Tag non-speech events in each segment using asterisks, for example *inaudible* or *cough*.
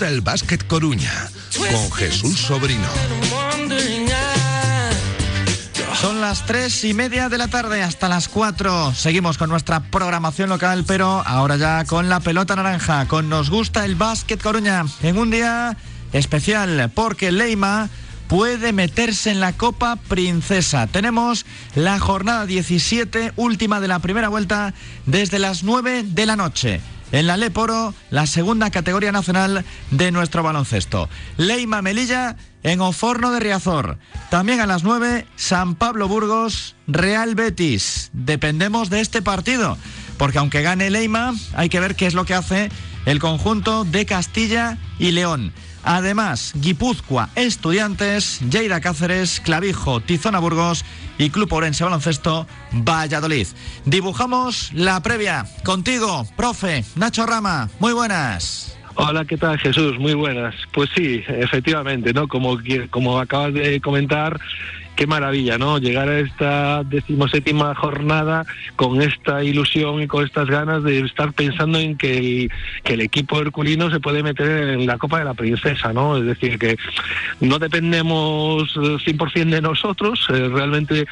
El básquet Coruña con Jesús Sobrino. Son las tres y media de la tarde hasta las cuatro. Seguimos con nuestra programación local, pero ahora ya con la pelota naranja, con Nos gusta el básquet Coruña, en un día especial porque Leima puede meterse en la Copa Princesa. Tenemos la jornada 17, última de la primera vuelta, desde las 9 de la noche. En la Leporo, la segunda categoría nacional de nuestro baloncesto. Leima Melilla en Oforno de Riazor. También a las 9, San Pablo Burgos, Real Betis. Dependemos de este partido, porque aunque gane Leima, hay que ver qué es lo que hace el conjunto de Castilla y León. Además, Guipúzcoa, Estudiantes, Lleida Cáceres, Clavijo, Tizona Burgos y Club Orense Baloncesto, Valladolid. Dibujamos la previa contigo, profe Nacho Rama. Muy buenas. Hola, ¿qué tal Jesús? Muy buenas. Pues sí, efectivamente, ¿no? Como, como acabas de comentar, qué maravilla, ¿no? Llegar a esta decimoséptima jornada con esta ilusión y con estas ganas de estar pensando en que el, que el equipo herculino se puede meter en la Copa de la Princesa, ¿no? Es decir, que no dependemos 100% de nosotros, eh, realmente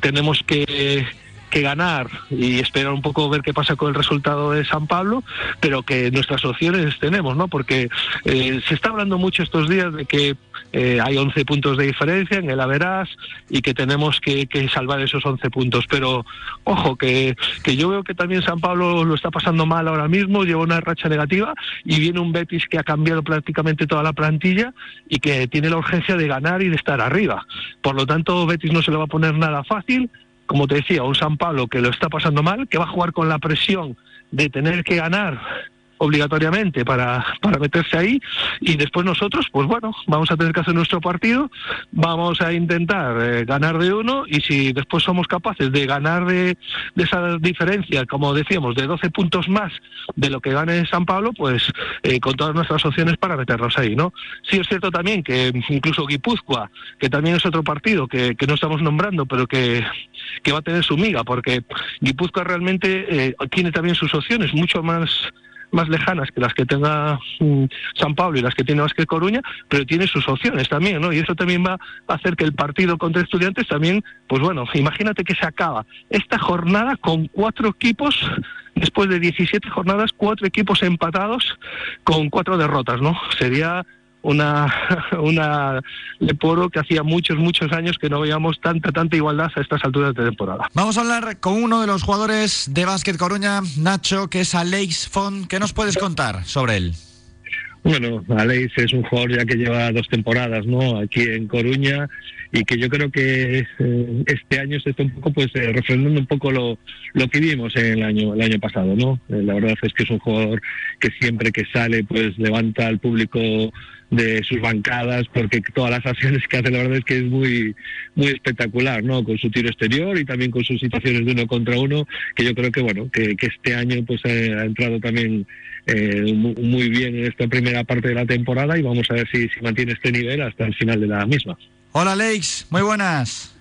tenemos que que ganar y esperar un poco ver qué pasa con el resultado de San Pablo, pero que nuestras opciones tenemos, ¿no? Porque eh, se está hablando mucho estos días de que eh, hay 11 puntos de diferencia en el Averas y que tenemos que, salvar esos 11 puntos. Pero ojo, que, que yo veo que también San Pablo lo está pasando mal ahora mismo, lleva una racha negativa y viene un Betis que ha cambiado prácticamente toda la plantilla y que tiene la urgencia de ganar y de estar arriba. Por lo tanto, Betis no se le va a poner nada fácil como te decía, un San Pablo que lo está pasando mal, que va a jugar con la presión de tener que ganar obligatoriamente para, para meterse ahí y después nosotros, pues bueno, vamos a tener que hacer nuestro partido, vamos a intentar eh, ganar de uno y si después somos capaces de ganar de, esa diferencia, como decíamos, de 12 puntos más de lo que gane San Pablo, pues eh, con todas nuestras opciones para meternos ahí, ¿no? Sí es cierto también que incluso Guipúzcoa, que también es otro partido que, que no estamos nombrando, pero que, que va a tener su miga, porque Guipúzcoa realmente eh, tiene también sus opciones mucho más más lejanas que las que tenga mm, San Pablo y las que tiene Vázquez Coruña, pero tiene sus opciones también, ¿no? Y eso también va a hacer que el partido contra estudiantes también, pues bueno, imagínate que se acaba esta jornada con cuatro equipos después de 17 jornadas, cuatro equipos empatados con cuatro derrotas, ¿no? Sería una, *laughs* una Leporo que hacía muchos, muchos años que no veíamos tanta, tanta igualdad a estas alturas de temporada. Vamos a hablar con uno de los jugadores de Básquet Coruña, Nacho, que es Aleix Font. ¿Qué nos puedes contar sobre él? Bueno, Aleix es un jugador ya que lleva dos temporadas, ¿no? Aquí en Coruña y que yo creo que eh, este año se está un poco pues eh, refrendando un poco lo, lo que vimos el año el año pasado, ¿no? Eh, la verdad es que es un jugador que siempre que sale pues levanta al público de sus bancadas, porque todas las acciones que hace, la verdad es que es muy, muy espectacular, ¿no? Con su tiro exterior y también con sus situaciones de uno contra uno, que yo creo que, bueno, que, este año pues ha entrado también eh, muy bien en esta primera parte de la temporada y vamos a ver si, si mantiene este nivel hasta el final de la misma. Hola, Leix, muy buenas.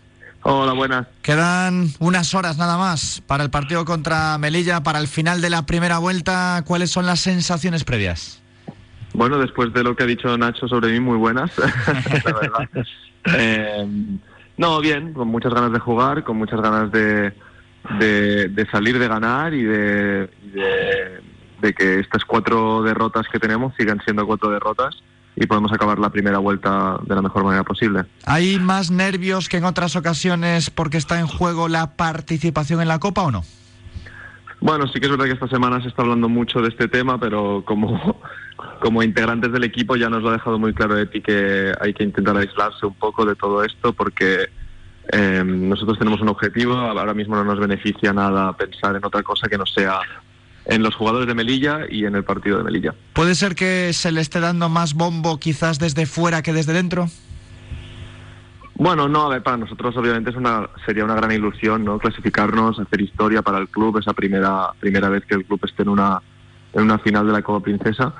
Hola, buenas. Quedan unas horas nada más para el partido contra Melilla, para el final de la primera vuelta. ¿Cuáles son las sensaciones previas? Bueno, después de lo que ha dicho Nacho sobre mí, muy buenas, *laughs* la verdad. Eh, no, bien, con muchas ganas de jugar, con muchas ganas de, salir, de ganar y, de, de, que estas cuatro derrotas que tenemos sigan siendo cuatro derrotas y podemos acabar la primera vuelta de la mejor manera posible. ¿Hay más nervios que en otras ocasiones porque está en juego la participación en la Copa o no? Bueno, sí que es verdad que esta semana se está hablando mucho de este tema, pero como, *laughs* como integrantes del equipo ya nos lo ha dejado muy claro Eti que hay que intentar aislarse un poco de todo esto porque eh, nosotros tenemos un objetivo, ahora mismo no nos beneficia nada pensar en otra cosa que no sea en los jugadores de Melilla y en el partido de Melilla. ¿Puede ser que se le esté dando más bombo quizás desde fuera que desde dentro? Bueno, no, a ver, para nosotros obviamente es una, sería una gran ilusión, ¿no? Clasificarnos, hacer historia para el club, esa primera, primera vez que el club esté en una, en una final de la Copa Princesa.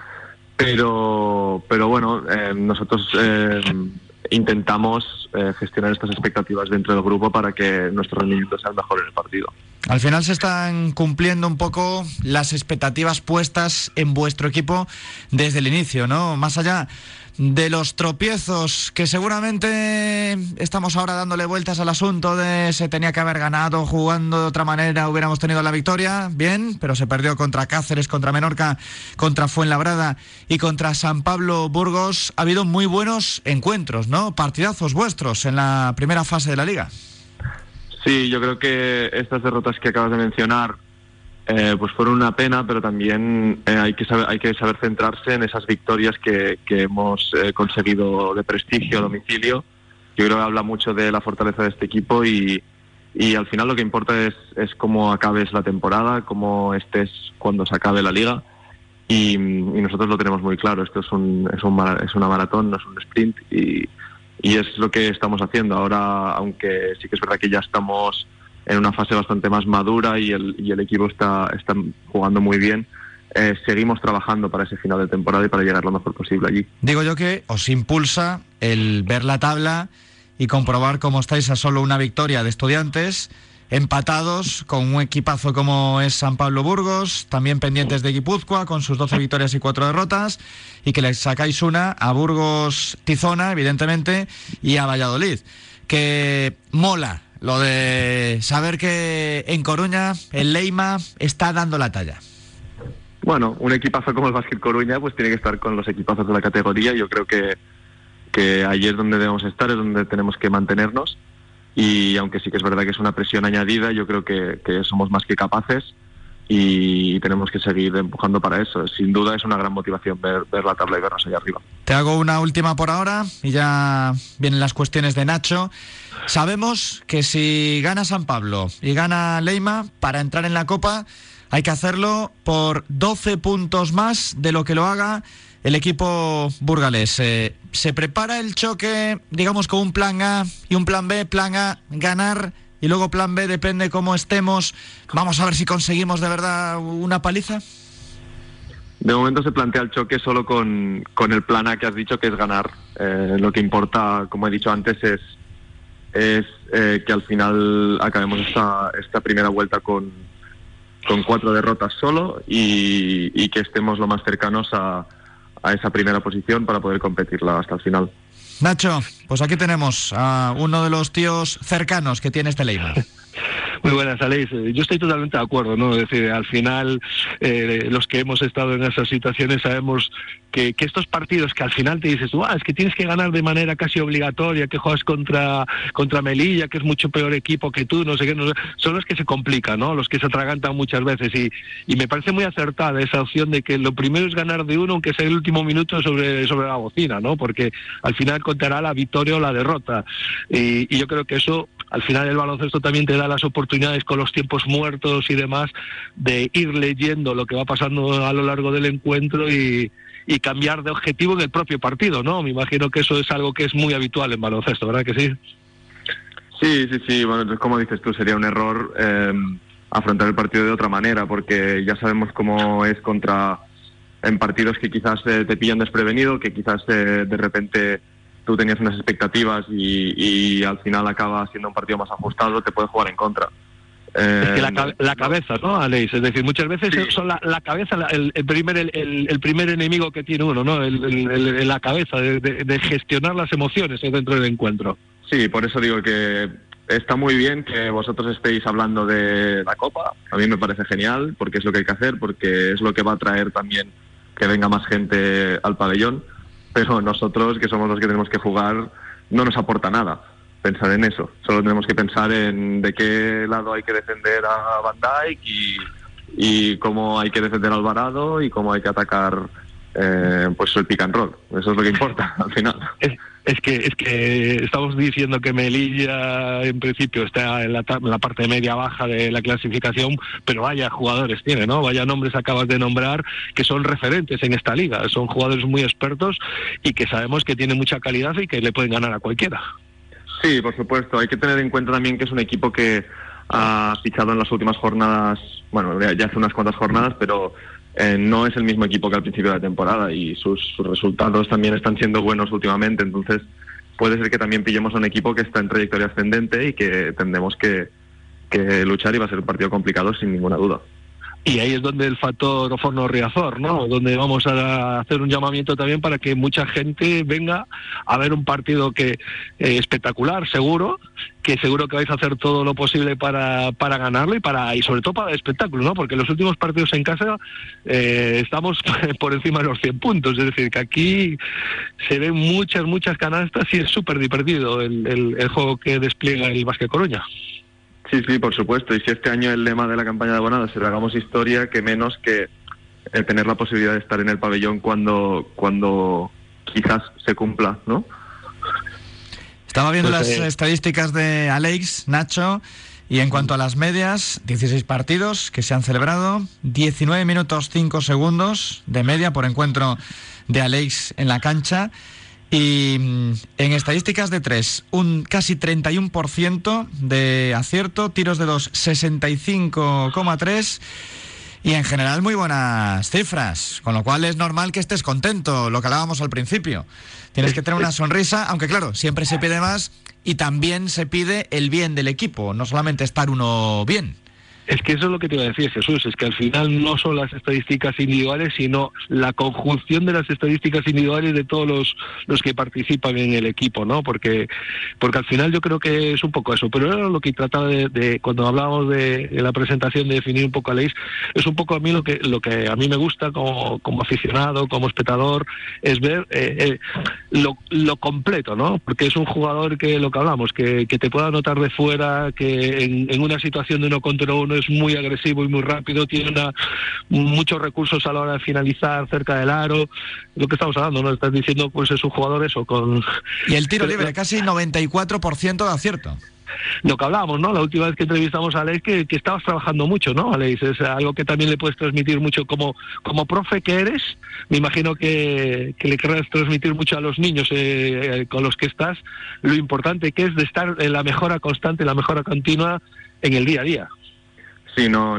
Pero, pero bueno, eh, nosotros eh, intentamos eh, gestionar estas expectativas dentro del grupo para que nuestro rendimiento sea el mejor en el partido. Al final se están cumpliendo un poco las expectativas puestas en vuestro equipo desde el inicio, ¿no? Más allá de los tropiezos que seguramente estamos ahora dándole vueltas al asunto de se tenía que haber ganado jugando de otra manera hubiéramos tenido la victoria. Bien pero se perdió contra Cáceres contra Menorca contra Fuenlabrada y contra San Pablo Burgos. Ha habido muy buenos encuentros no partidazos vuestros en la primera fase de la liga. Sí yo creo que estas derrotas que acabas de mencionar eh, pues fueron una pena, pero también eh, hay, que saber, hay que saber centrarse en esas victorias que, hemos eh, conseguido de prestigio a domicilio. Yo creo que habla mucho de la fortaleza de este equipo y, y al final lo que importa es, es cómo acabes la temporada, cómo estés cuando se acabe la liga. Y, nosotros lo tenemos muy claro, esto es, un, es, un, es una maratón, no es un sprint y, y es lo que estamos haciendo. Ahora, aunque sí que es verdad que ya estamos en una fase bastante más madura y el, equipo está, está jugando muy bien. Eh, seguimos trabajando para ese final de temporada y para llegar lo mejor posible allí. Digo yo que os impulsa el ver la tabla y comprobar cómo estáis a solo una victoria de estudiantes, empatados con un equipazo como es San Pablo Burgos, también pendientes de Guipúzcoa con sus 12 victorias y 4 derrotas, y que le sacáis una a Burgos Tizona, evidentemente, y a Valladolid. Que mola lo de saber que en Coruña el Leima está dando la talla. Bueno, un equipazo como el Básquet Coruña pues tiene que estar con los equipazos de la categoría. Yo creo que, que ahí es donde debemos estar, es donde tenemos que mantenernos. Y aunque sí que es verdad que es una presión añadida, yo creo que, que somos más que capaces y tenemos que seguir empujando para eso. Sin duda es una gran motivación ver, la tabla y vernos allá arriba. Te hago una última por ahora y ya vienen las cuestiones de Nacho. Sabemos que si gana San Pablo y gana Leima, para entrar en la Copa hay que hacerlo por 12 puntos más de lo que lo haga el equipo burgalés. Eh, ¿Se prepara el choque, digamos, con un plan A y un plan B? Plan A, ganar y luego plan B, depende cómo estemos. Vamos a ver si conseguimos de verdad una paliza. De momento se plantea el choque solo con, con el plan A que has dicho, que es ganar. Eh, lo que importa, como he dicho antes, es es eh, que al final acabemos esta, esta primera vuelta con, con cuatro derrotas solo y, que estemos lo más cercanos a, a esa primera posición para poder competirla hasta el final. Nacho, pues aquí tenemos a uno de los tíos cercanos que tiene este Leima. Muy buenas, Aleix. Yo estoy totalmente de acuerdo, ¿no? Es decir, al final, eh, los que hemos estado en esas situaciones sabemos que, estos partidos que al final te dices, es que tienes que ganar de manera casi obligatoria, que juegas contra, contra Melilla, que es mucho peor equipo que tú, no sé qué, son los que se complican, ¿no? Los que se atragantan muchas veces. Y, y me parece muy acertada esa opción de que lo primero es ganar de uno, aunque sea el último minuto sobre, sobre la bocina, ¿no? Porque al final contará la victoria o la derrota. Y, y yo creo que eso al final el baloncesto también te da las oportunidades con los tiempos muertos y demás de ir leyendo lo que va pasando a lo largo del encuentro y, cambiar de objetivo en el propio partido, ¿no? Me imagino que eso es algo que es muy habitual en baloncesto, ¿verdad que sí? Sí, sí, sí. Bueno, como dices tú, sería un error em, afrontar el partido de otra manera, porque ya sabemos cómo es contra en partidos que quizás eh, te pillan desprevenido, que quizás eh, de repente tú tenías unas expectativas y, al final acaba siendo un partido más ajustado, te puede jugar en contra. es que la, eh, cabeza, ¿no, Aleix? Es decir, muchas veces son la, cabeza el, primer el, primer enemigo que tiene uno, ¿no? la cabeza, de, gestionar las emociones dentro del encuentro. Sí, por eso digo que está muy bien que vosotros estéis hablando de la Copa. A mí me parece genial, porque es lo que hay que hacer, porque es lo que va a traer también que venga más gente al pabellón pero nosotros, que somos los que tenemos que jugar, no nos aporta nada pensar en eso. Solo tenemos que pensar en de qué lado hay que defender a Van Dijk y, cómo hay que defender a Alvarado y cómo hay que atacar eh, pues el pick and roll. Eso es lo que importa *laughs* al final. Es que, es que estamos diciendo que Melilla en principio está en la, parte media-baja de la clasificación, pero vaya jugadores tiene, ¿no? Vaya nombres acabas de nombrar que son referentes en esta liga. Son jugadores muy expertos y que sabemos que tienen mucha calidad y que le pueden ganar a cualquiera. Sí, por supuesto. Hay que tener en cuenta también que es un equipo que ha fichado en las últimas jornadas, bueno, ya hace unas cuantas jornadas, pero eh, no es el mismo equipo que al principio de la temporada y sus, resultados también están siendo buenos últimamente. Entonces, puede ser que también pillemos a un equipo que está en trayectoria ascendente y que tendremos que, que luchar y va a ser un partido complicado sin ninguna duda. Y ahí es donde el factor Oforno Riazor, ¿no? Donde vamos a hacer un llamamiento también para que mucha gente venga a ver un partido que eh, espectacular, seguro, que seguro que vais a hacer todo lo posible para, para ganarlo y para y sobre todo para el espectáculo, ¿no? Porque los últimos partidos en casa eh, estamos *laughs* por encima de los 100 puntos, es decir, que aquí se ven muchas, muchas canastas y es súper divertido el, el, el juego que despliega el Básquet Coruña. Sí, sí, por supuesto. Y si este año el lema de la campaña de abonados es hagamos historia, que menos que tener la posibilidad de estar en el pabellón cuando, cuando quizás se cumpla, ¿no? Estaba viendo pues, las eh... estadísticas de Alex, Nacho, y en cuanto a las medias, 16 partidos que se han celebrado, 19 minutos 5 segundos de media por encuentro de Alex en la cancha. Y mm, en estadísticas de 3, un casi 31% de acierto, tiros de 2, 65,3%. Y en general muy buenas cifras, con lo cual es normal que estés contento, lo que hablábamos al principio. Tienes que tener una sonrisa, aunque claro, siempre se pide más y también se pide el bien del equipo, no solamente estar uno bien. Es que eso es lo que te iba a decir, Jesús, es que al final no son las estadísticas individuales, sino la conjunción de las estadísticas individuales de todos los, los que participan en el equipo, ¿no? Porque, porque al final yo creo que es un poco eso, pero era lo que trataba de, cuando hablábamos de, la presentación, de definir un poco a Leis, es un poco a mí lo que, lo que a mí me gusta como, como aficionado, como espectador, es ver eh, eh, lo, lo, completo, ¿no? Porque es un jugador que, lo que hablamos, que, que te pueda notar de fuera, que en, en una situación de uno contra uno es muy agresivo y muy rápido, tiene una, muchos recursos a la hora de finalizar cerca del aro, lo que estamos hablando, ¿no? Estás diciendo, pues es un jugador eso, con... Y el tiro *laughs* libre, casi 94% de acierto lo que hablábamos, ¿no? La última vez que entrevistamos a Alex, que, que, estabas trabajando mucho, ¿no, Alex? Es algo que también le puedes transmitir mucho como, como profe que eres. Me imagino que, que le querrás transmitir mucho a los niños eh, eh, con los que estás lo importante que es de estar en la mejora constante, la mejora continua en el día a día. Sí, no,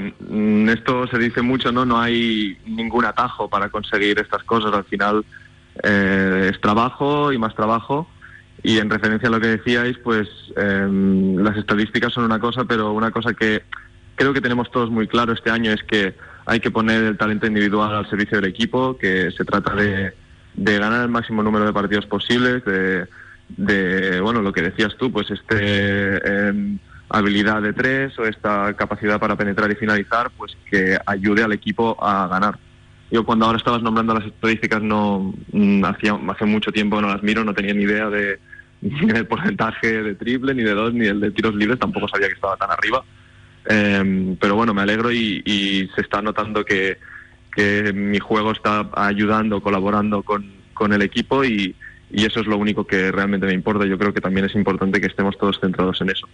esto se dice mucho, ¿no? No hay ningún atajo para conseguir estas cosas. Al final eh, es trabajo y más trabajo. Y en referencia a lo que decíais, pues eh, las estadísticas son una cosa, pero una cosa que creo que tenemos todos muy claro este año es que hay que poner el talento individual al servicio del equipo, que se trata de, de ganar el máximo número de partidos posibles, de, de bueno, lo que decías tú, pues este... Eh, habilidad de tres o esta capacidad para penetrar y finalizar, pues que ayude al equipo a ganar. Yo cuando ahora estabas nombrando las estadísticas no mm, hacía hace mucho tiempo no las miro, no tenía ni idea de *laughs* ni del porcentaje de triple, ni de dos, ni el de tiros libres, tampoco sabía que estaba tan arriba. Eh, pero bueno, me alegro y, y se está notando que, que, mi juego está ayudando, colaborando con, con el equipo y, y eso es lo único que realmente me importa. Yo creo que también es importante que estemos todos centrados en eso.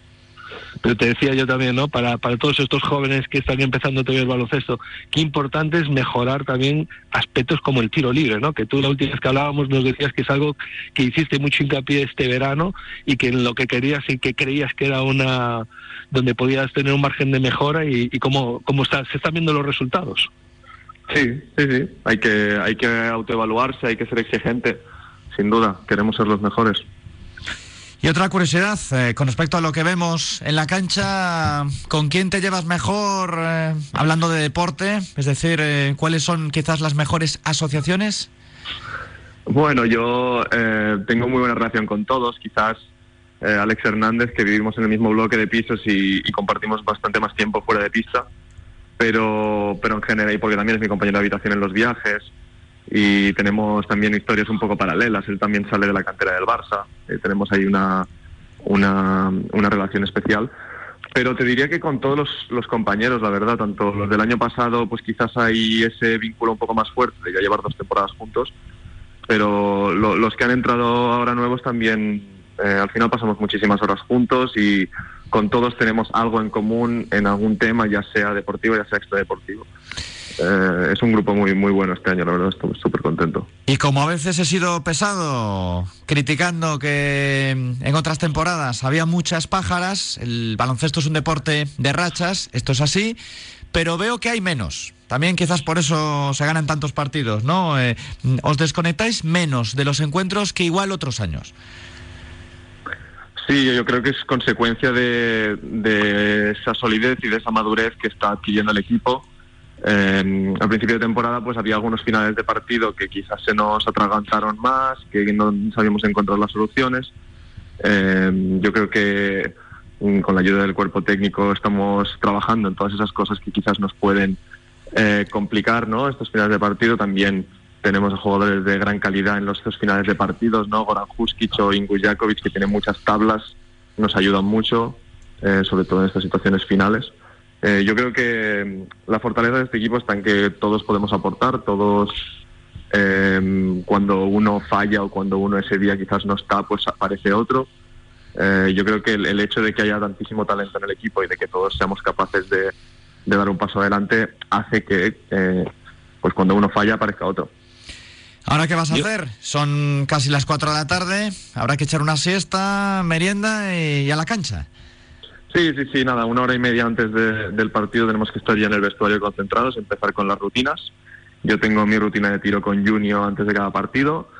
Pero te decía yo también, ¿no? Para, para todos estos jóvenes que están empezando todavía el baloncesto, qué importante es mejorar también aspectos como el tiro libre, ¿no? Que tú la última vez que hablábamos nos decías que es algo que hiciste mucho hincapié este verano y que en lo que querías y que creías que era una donde podías tener un margen de mejora y, y cómo, cómo está, se están viendo los resultados. Sí, sí, sí. Hay que, hay que autoevaluarse, hay que ser exigente, sin duda. Queremos ser los mejores. Y otra curiosidad, eh, con respecto a lo que vemos en la cancha, ¿con quién te llevas mejor eh, hablando de deporte? Es decir, eh, ¿cuáles son quizás las mejores asociaciones? Bueno, yo eh, tengo muy buena relación con todos, quizás Alex Hernández, que vivimos en el mismo bloque de pisos y, y, compartimos bastante más tiempo fuera de pista, pero, pero en general, y porque también es mi compañero de habitación en los viajes, y tenemos también historias un poco paralelas. Él también sale de la cantera del Barça, eh, tenemos ahí una, una, relación especial. Pero te diría que con todos los, los, compañeros, la verdad, tanto los del año pasado, pues quizás hay ese vínculo un poco más fuerte de ya llevar dos temporadas juntos, pero lo, los que han entrado ahora nuevos también, eh, al final pasamos muchísimas horas juntos y con todos tenemos algo en común en algún tema, ya sea deportivo, ya sea extradeportivo. Eh, es un grupo muy muy bueno este año, la verdad, estoy súper contento. Y como a veces he sido pesado criticando que en otras temporadas había muchas pájaras, el baloncesto es un deporte de rachas, esto es así, pero veo que hay menos. También quizás por eso se ganan tantos partidos, ¿no? Eh, os desconectáis menos de los encuentros que igual otros años. Sí, yo creo que es consecuencia de, esa solidez y de esa madurez que está adquiriendo el equipo. Eh, al principio de temporada pues había algunos finales de partido que quizás se nos atragantaron más, que no sabíamos encontrar las soluciones. Eh, yo creo que mm, con la ayuda del cuerpo técnico estamos trabajando en todas esas cosas que quizás nos pueden eh, complicar ¿no? estos finales de partido. También tenemos jugadores de gran calidad en los finales de partidos, ¿no? Goran Huskic o Ingu Jakovic, que tienen muchas tablas, nos ayudan mucho, eh, sobre todo en estas situaciones finales. Eh, yo creo que la fortaleza de este equipo está en que todos podemos aportar, todos em, cuando uno falla o cuando uno ese día quizás no está, pues aparece otro. Eh, yo creo que el, hecho de que haya tantísimo talento en el equipo y de que todos seamos capaces de, de dar un paso adelante hace que pues cuando uno falla aparezca otro. ¿Ahora qué vas a hacer? Son casi las 4 de la tarde, habrá que echar una siesta, merienda y, a la cancha. Sí, sí, sí, nada, una hora y media antes del partido tenemos que estar ya en el vestuario concentrados, empezar con las rutinas. Yo tengo mi rutina de tiro con Junio antes de cada partido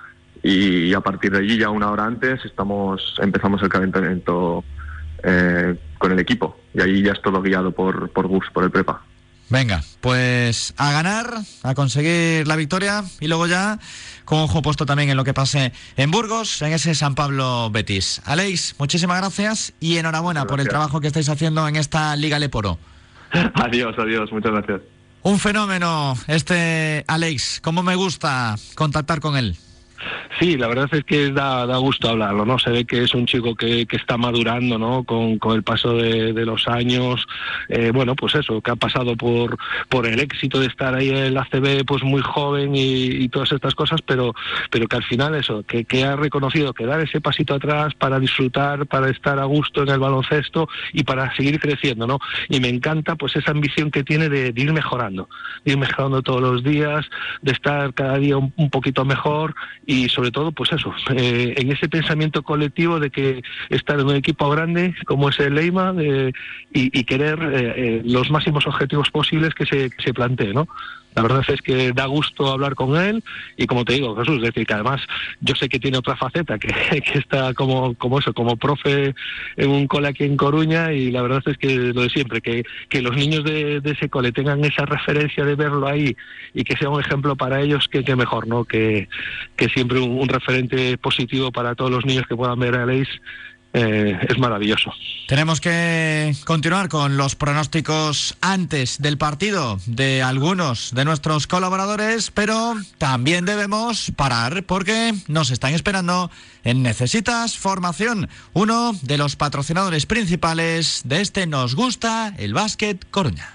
y a partir de allí ya una hora antes estamos empezamos el calentamiento eh, con el equipo y ahí ya es todo guiado por, por Gus, por el prepa. Venga, pues a ganar, a conseguir la victoria y luego ya con ojo puesto también en lo que pase en Burgos, en ese San Pablo Betis. Aleix, muchísimas gracias y enhorabuena por el trabajo que estáis haciendo en esta Liga Leporo. *laughs* Adiós, adiós, muchas gracias. Un fenómeno este Aleix, cómo me gusta contactar con él. Sí, la verdad es que da, da gusto hablarlo, ¿no? Se ve que es un chico que, que está madurando, ¿no? Con, con el paso de, los años, eh, bueno, pues eso, que ha pasado por, por el éxito de estar ahí en la CB, pues muy joven y, y todas estas cosas, pero, pero que al final eso, que, que, ha reconocido que dar ese pasito atrás para disfrutar, para estar a gusto en el baloncesto y para seguir creciendo, ¿no? Y me encanta pues esa ambición que tiene de, de ir mejorando, de ir mejorando todos los días, de estar cada día un, un poquito mejor y sobre todo, pues eso, eh, en ese pensamiento colectivo de que estar en un equipo grande como es el Leima y, y, querer eh, eh, los máximos objetivos posibles que se, que se plantee, ¿no? La verdad es que da gusto hablar con él y como te digo, Jesús, es decir, que además yo sé que tiene otra faceta, que, *laughs* que está como, como eso, como profe en un cole aquí en Coruña y la verdad es que lo de siempre, que, que los niños de, ese cole tengan esa referencia de verlo ahí y que sea un ejemplo para ellos, que, que mejor, ¿no? Que, que siempre un, referente positivo para todos los niños que puedan ver a Leis eh, es maravilloso. Tenemos que continuar con los pronósticos antes del partido de algunos de nuestros colaboradores, pero también debemos parar porque nos están esperando en Necesitas Formación, uno de los patrocinadores principales de este Nos Gusta el Básquet Coruña.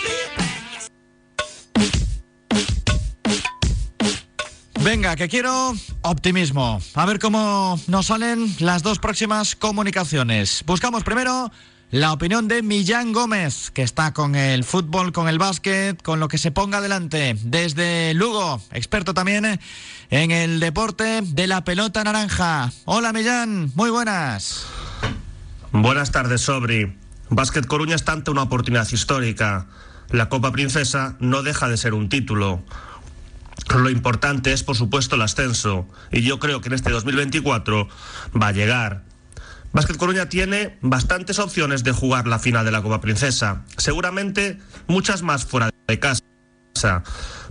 Venga, que quiero optimismo. A ver cómo nos salen las dos próximas comunicaciones. Buscamos primero la opinión de Millán Gómez, que está con el fútbol, con el básquet, con lo que se ponga adelante desde Lugo, experto también en el deporte de la pelota naranja. Hola Millán, muy buenas. Buenas tardes, Sobri. Básquet Coruña está ante una oportunidad histórica. La Copa Princesa no deja de ser un título. Lo importante es, por supuesto, el ascenso. Y yo creo que en este 2024 va a llegar. Básquet Coruña tiene bastantes opciones de jugar la final de la Copa Princesa. Seguramente muchas más fuera de casa.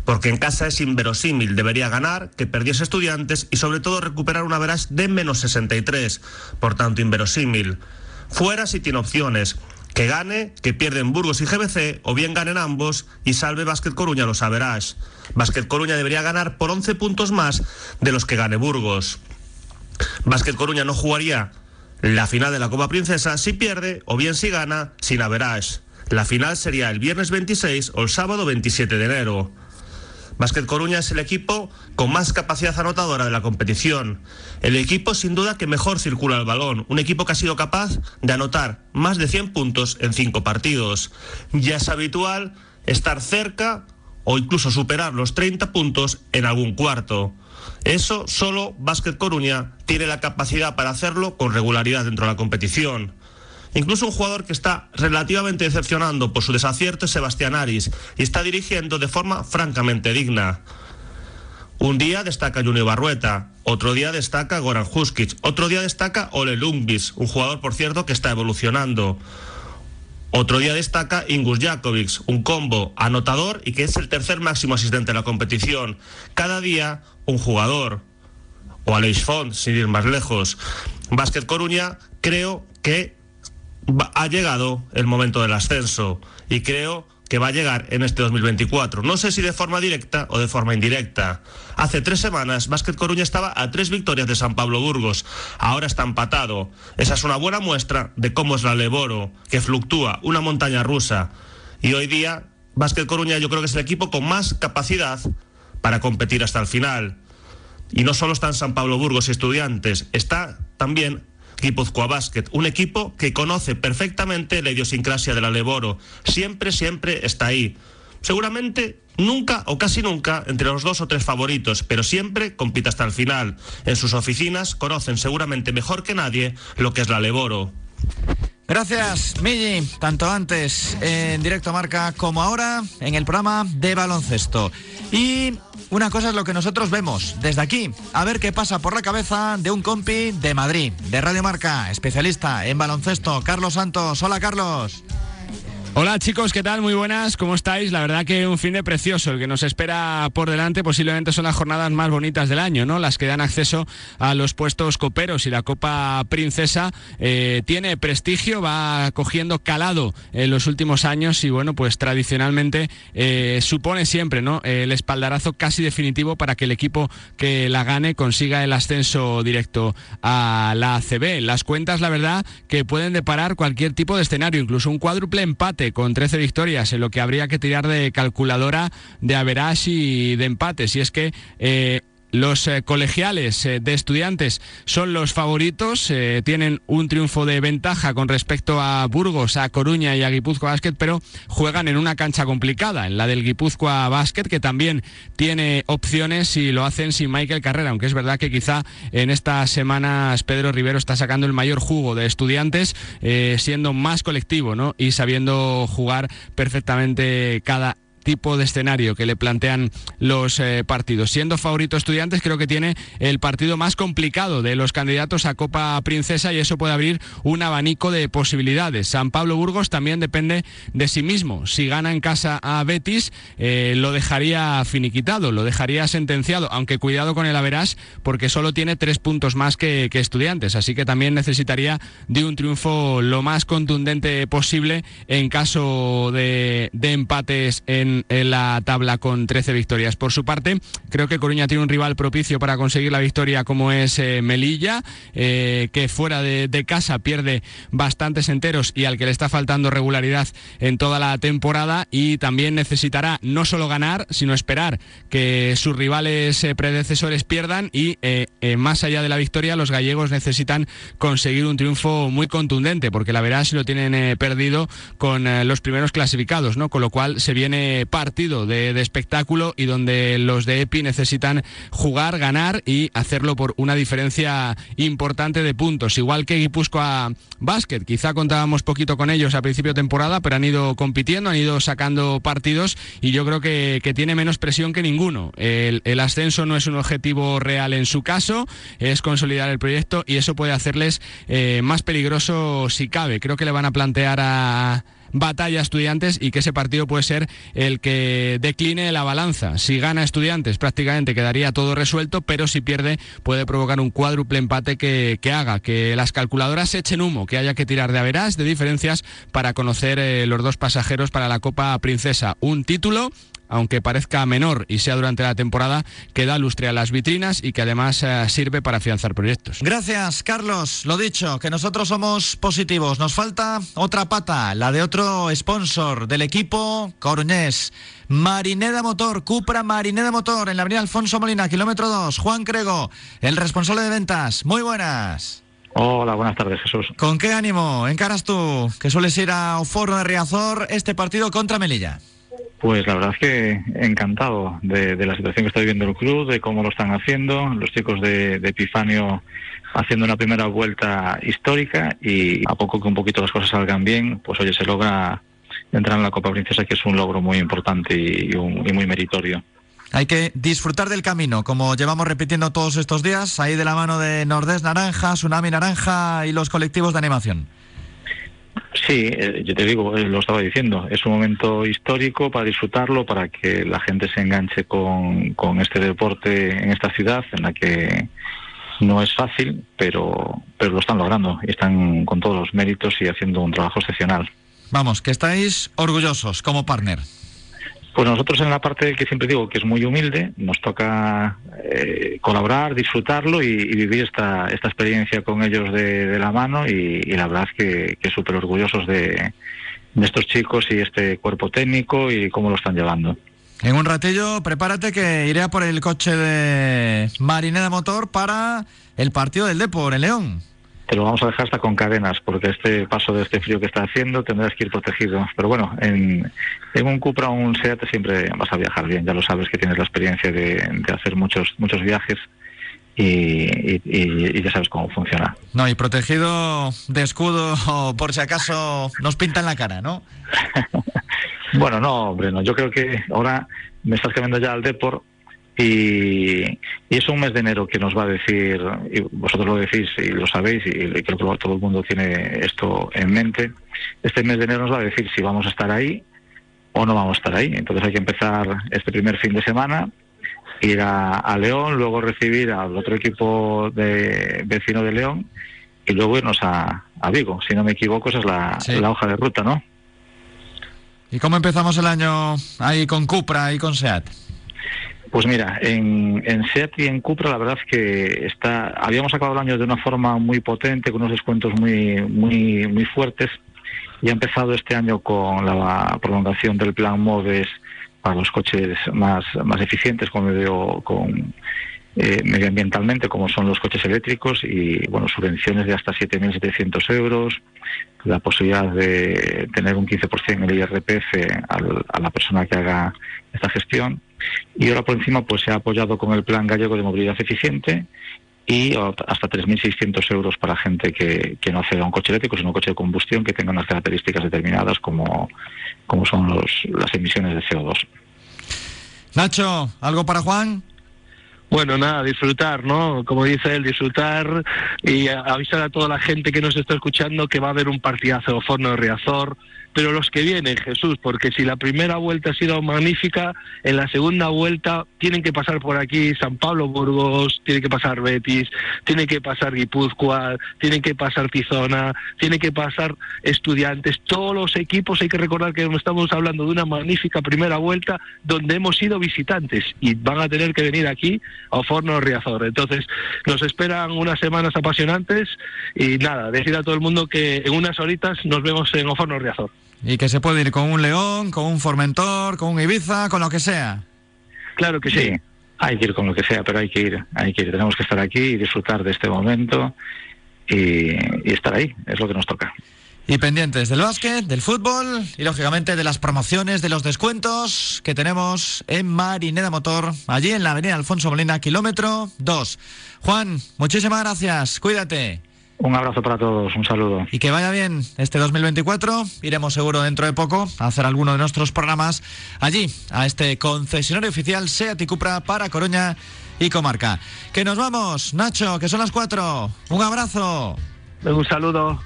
Porque en casa es inverosímil. Debería ganar, que perdiese estudiantes y sobre todo recuperar una veras de menos 63. Por tanto, inverosímil. Fuera sí tiene opciones que gane, que pierden Burgos y GBC, o bien ganen ambos y salve Básquet Coruña los Average. Básquet Coruña debería ganar por 11 puntos más de los que gane Burgos. Básquet Coruña no jugaría la final de la Copa Princesa si pierde o bien si gana sin Average. La final sería el viernes 26 o el sábado 27 de enero. Básquet Coruña es el equipo con más capacidad anotadora de la competición. El equipo sin duda que mejor circula el balón. Un equipo que ha sido capaz de anotar más de 100 puntos en 5 partidos. Ya es habitual estar cerca o incluso superar los 30 puntos en algún cuarto. Eso solo Básquet Coruña tiene la capacidad para hacerlo con regularidad dentro de la competición. Incluso un jugador que está relativamente decepcionando por su desacierto es Sebastián Aris y está dirigiendo de forma francamente digna. Un día destaca Junior Barrueta, otro día destaca Goran Huskic, otro día destaca Ole Lumbis, un jugador por cierto que está evolucionando. Otro día destaca Ingus Jakovic, un combo anotador y que es el tercer máximo asistente de la competición. Cada día un jugador. O Aleix Font, sin ir más lejos. Básquet Coruña, creo que ha llegado el momento del ascenso y creo que va a llegar en este 2024. No sé si de forma directa o de forma indirecta. Hace tres semanas, Básquet Coruña estaba a tres victorias de San Pablo Burgos. Ahora está empatado. Esa es una buena muestra de cómo es la Leboro, que fluctúa, una montaña rusa. Y hoy día, Básquet Coruña yo creo que es el equipo con más capacidad para competir hasta el final. Y no solo están San Pablo Burgos y estudiantes, está también Basket, un equipo que conoce perfectamente la idiosincrasia del Aleboro. Siempre, siempre está ahí. Seguramente nunca o casi nunca entre los dos o tres favoritos, pero siempre compite hasta el final. En sus oficinas conocen seguramente mejor que nadie lo que es la Leboro. Gracias, Migi, tanto antes en directo marca como ahora en el programa de baloncesto. Y una cosa es lo que nosotros vemos desde aquí, a ver qué pasa por la cabeza de un compi de Madrid, de Radio Marca, especialista en baloncesto, Carlos Santos. Hola, Carlos. Hola chicos, ¿qué tal? Muy buenas, ¿cómo estáis? La verdad que un fin de precioso, el que nos espera por delante posiblemente son las jornadas más bonitas del año, ¿no? Las que dan acceso a los puestos coperos y la Copa Princesa eh, tiene prestigio, va cogiendo calado en los últimos años y bueno, pues tradicionalmente eh, supone siempre, ¿no? El espaldarazo casi definitivo para que el equipo que la gane consiga el ascenso directo a la ACB. Las cuentas, la verdad, que pueden deparar cualquier tipo de escenario, incluso un cuádruple empate con 13 victorias, en lo que habría que tirar de calculadora de average y de empates. Y es que eh, los eh, colegiales eh, de estudiantes son los favoritos, eh, tienen un triunfo de ventaja con respecto a Burgos, a Coruña y a Guipúzcoa Basket, pero juegan en una cancha complicada, en la del Guipúzcoa Basket, que también tiene opciones y lo hacen sin Michael Carrera, aunque es verdad que quizá en estas semanas Pedro Rivero está sacando el mayor jugo de estudiantes, siendo más colectivo ¿no? y sabiendo jugar perfectamente cada tipo de escenario que le plantean los eh, partidos. Siendo favorito estudiantes, creo que tiene el partido más complicado de los candidatos a Copa Princesa y eso puede abrir un abanico de posibilidades. San Pablo Burgos también depende de sí mismo. Si gana en casa a Betis, eh, lo dejaría finiquitado, lo dejaría sentenciado, aunque cuidado con el Averas porque solo tiene tres puntos más que, estudiantes, así que también necesitaría de un triunfo lo más contundente posible en caso de empates en en, la tabla con 13 victorias. Por su parte, creo que Coruña tiene un rival propicio para conseguir la victoria como es eh, Melilla, eh, que fuera de, casa pierde bastantes enteros y al que le está faltando regularidad en toda la temporada y también necesitará no solo ganar, sino esperar que sus rivales eh, predecesores pierdan y más allá de la victoria los gallegos necesitan conseguir un triunfo muy contundente porque la verdad si lo tienen perdido con los primeros clasificados, ¿no? Con lo cual se viene partido de, espectáculo y donde los de EPI necesitan jugar, ganar y hacerlo por una diferencia importante de puntos. Igual que Guipúzcoa Basket, quizá contábamos poquito con ellos a principio de temporada, pero han ido compitiendo, han ido sacando partidos y yo creo que, tiene menos presión que ninguno. El, ascenso no es un objetivo real en su caso, es consolidar el proyecto y eso puede hacerles eh, más peligroso si cabe. Creo que le van a plantear a batalla estudiantes y que ese partido puede ser el que decline la balanza. Si gana estudiantes prácticamente quedaría todo resuelto, pero si pierde puede provocar un cuádruple empate que, haga que las calculadoras echen humo, que haya que tirar de averas, de diferencias para conocer eh, los dos pasajeros para la Copa Princesa. Un título aunque parezca menor y sea durante la temporada, que da lustre a las vitrinas y que además eh, sirve para afianzar proyectos. Gracias, Carlos. Lo dicho, que nosotros somos positivos. Nos falta otra pata, la de otro sponsor del equipo coruñés. Marineda Motor, Cupra Marineda Motor, en la avenida Alfonso Molina, kilómetro 2. Juan Crego, el responsable de ventas. Muy buenas. Hola, buenas tardes, Jesús. ¿Con qué ánimo encaras tú, que sueles ir a Oforno de Riazor, este partido contra Melilla? Pues la verdad es que encantado de, la situación que está viviendo el club, de cómo lo están haciendo, los chicos de, Epifanio haciendo una primera vuelta histórica y a poco que un poquito las cosas salgan bien, pues oye, se logra entrar en la Copa Princesa, que es un logro muy importante y, muy meritorio. Hay que disfrutar del camino, como llevamos repitiendo todos estos días, ahí de la mano de Nordés Naranja, Tsunami Naranja y los colectivos de animación. Sí, eh, yo te digo, eh, lo estaba diciendo, es un momento histórico para disfrutarlo, para que la gente se enganche con, con este deporte en esta ciudad, en la que no es fácil, pero, pero lo están logrando y están con todos los méritos y haciendo un trabajo excepcional. Vamos, que estáis orgullosos como partner. Pues nosotros en la parte que siempre digo que es muy humilde, nos toca eh, colaborar, disfrutarlo y, vivir esta, esta experiencia con ellos de, la mano y, la verdad que, que súper orgullosos de, de estos chicos y este cuerpo técnico y cómo lo están llevando. En un ratillo, prepárate que iré a por el coche de Marineda Motor para el partido del Depor en León te lo vamos a dejar hasta con cadenas, porque este paso de este frío que está haciendo tendrás que ir protegido. Pero bueno, en, un Cupra o un Seat siempre vas a viajar bien, ya lo sabes que tienes la experiencia de, hacer muchos, muchos viajes. Y, ya sabes cómo funciona. No, y protegido de escudo por si acaso nos pintan la cara, ¿no? *laughs* bueno, no, hombre, no. Yo creo que ahora me estás cambiando ya al Deport y, es un mes de enero que nos va a decir, y vosotros lo decís y lo sabéis, y creo que todo el mundo tiene esto en mente, este mes de enero nos va a decir si vamos a estar ahí o no vamos a estar ahí. Entonces hay que empezar este primer fin de semana, ir a, León, luego recibir al otro equipo de vecino de León y luego irnos a, Vigo. Si no me equivoco, esa es la, la hoja de ruta, ¿no? ¿Y cómo empezamos el año ahí con Cupra y con SEAT? Pues mira, en, SEAT y en Cupra la verdad que está, habíamos acabado el año de una forma muy potente, con unos descuentos muy, muy, muy fuertes, y ha empezado este año con la prolongación del plan MOVES para los coches más, más eficientes con, medio, con eh, medioambientalmente, como son los coches eléctricos, y bueno, subvenciones de hasta 7.700 euros, la posibilidad de tener un 15% en el IRPF a la persona que haga esta gestión y ahora por encima pues se ha apoyado con el Plan Gallego de Movilidad Eficiente y hasta 3.600 euros para gente que, que no acceda a un coche eléctrico, sino un coche de combustión que tenga unas características determinadas como, como son los, las emisiones de CO2. Nacho, ¿algo para Juan? Bueno, nada, disfrutar, ¿no? Como dice él, disfrutar y avisar a toda la gente que nos está escuchando que va a haber un partidazo de Forno de Riazor, pero los que vienen, Jesús, porque si la primera vuelta ha sido magnífica, en la segunda vuelta tienen que pasar por aquí San Pablo Burgos, tiene que pasar Betis, tiene que pasar Guipúzcoa, tiene que pasar Tizona, tiene que pasar Estudiantes, todos los equipos, hay que recordar que estamos hablando de una magnífica primera vuelta donde hemos sido visitantes y van a tener que venir aquí a Oforno Riazor. Entonces, nos esperan unas semanas apasionantes y nada, decir a todo el mundo que en unas horitas nos vemos en Oforno Riazor. Y que se puede ir con un León, con un Formentor, con un Ibiza, con lo que sea. Claro que sí. Hay que ir con lo que sea, pero hay que ir, hay que ir. Tenemos que estar aquí y disfrutar de este momento y, y estar ahí, es lo que nos toca. Y pendientes del básquet, del fútbol y lógicamente de las promociones, de los descuentos que tenemos en Marineda Motor, allí en la avenida Alfonso Molina, kilómetro 2. Juan, muchísimas gracias, cuídate. Un abrazo para todos, un saludo. Y que vaya bien este 2024. Iremos seguro dentro de poco a hacer alguno de nuestros programas allí, a este concesionario oficial SEAT y Cupra para Coruña y Comarca. Que nos vamos, Nacho, que son las cuatro. Un abrazo. Un saludo.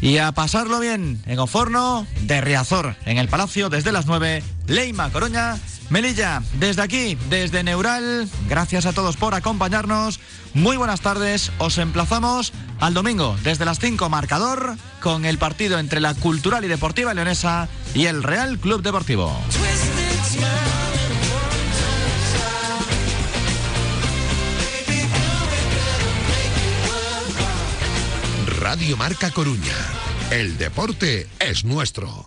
Y a pasarlo bien en Oforno de Riazor, en el Palacio desde las 9, Leima, Coruña, Melilla. Desde aquí, desde Neural, gracias a todos por acompañarnos. Muy buenas tardes, os emplazamos al domingo desde las 5 marcador con el partido entre la Cultural y Deportiva Leonesa y el Real Club Deportivo. Radio Marca Coruña. El deporte es nuestro.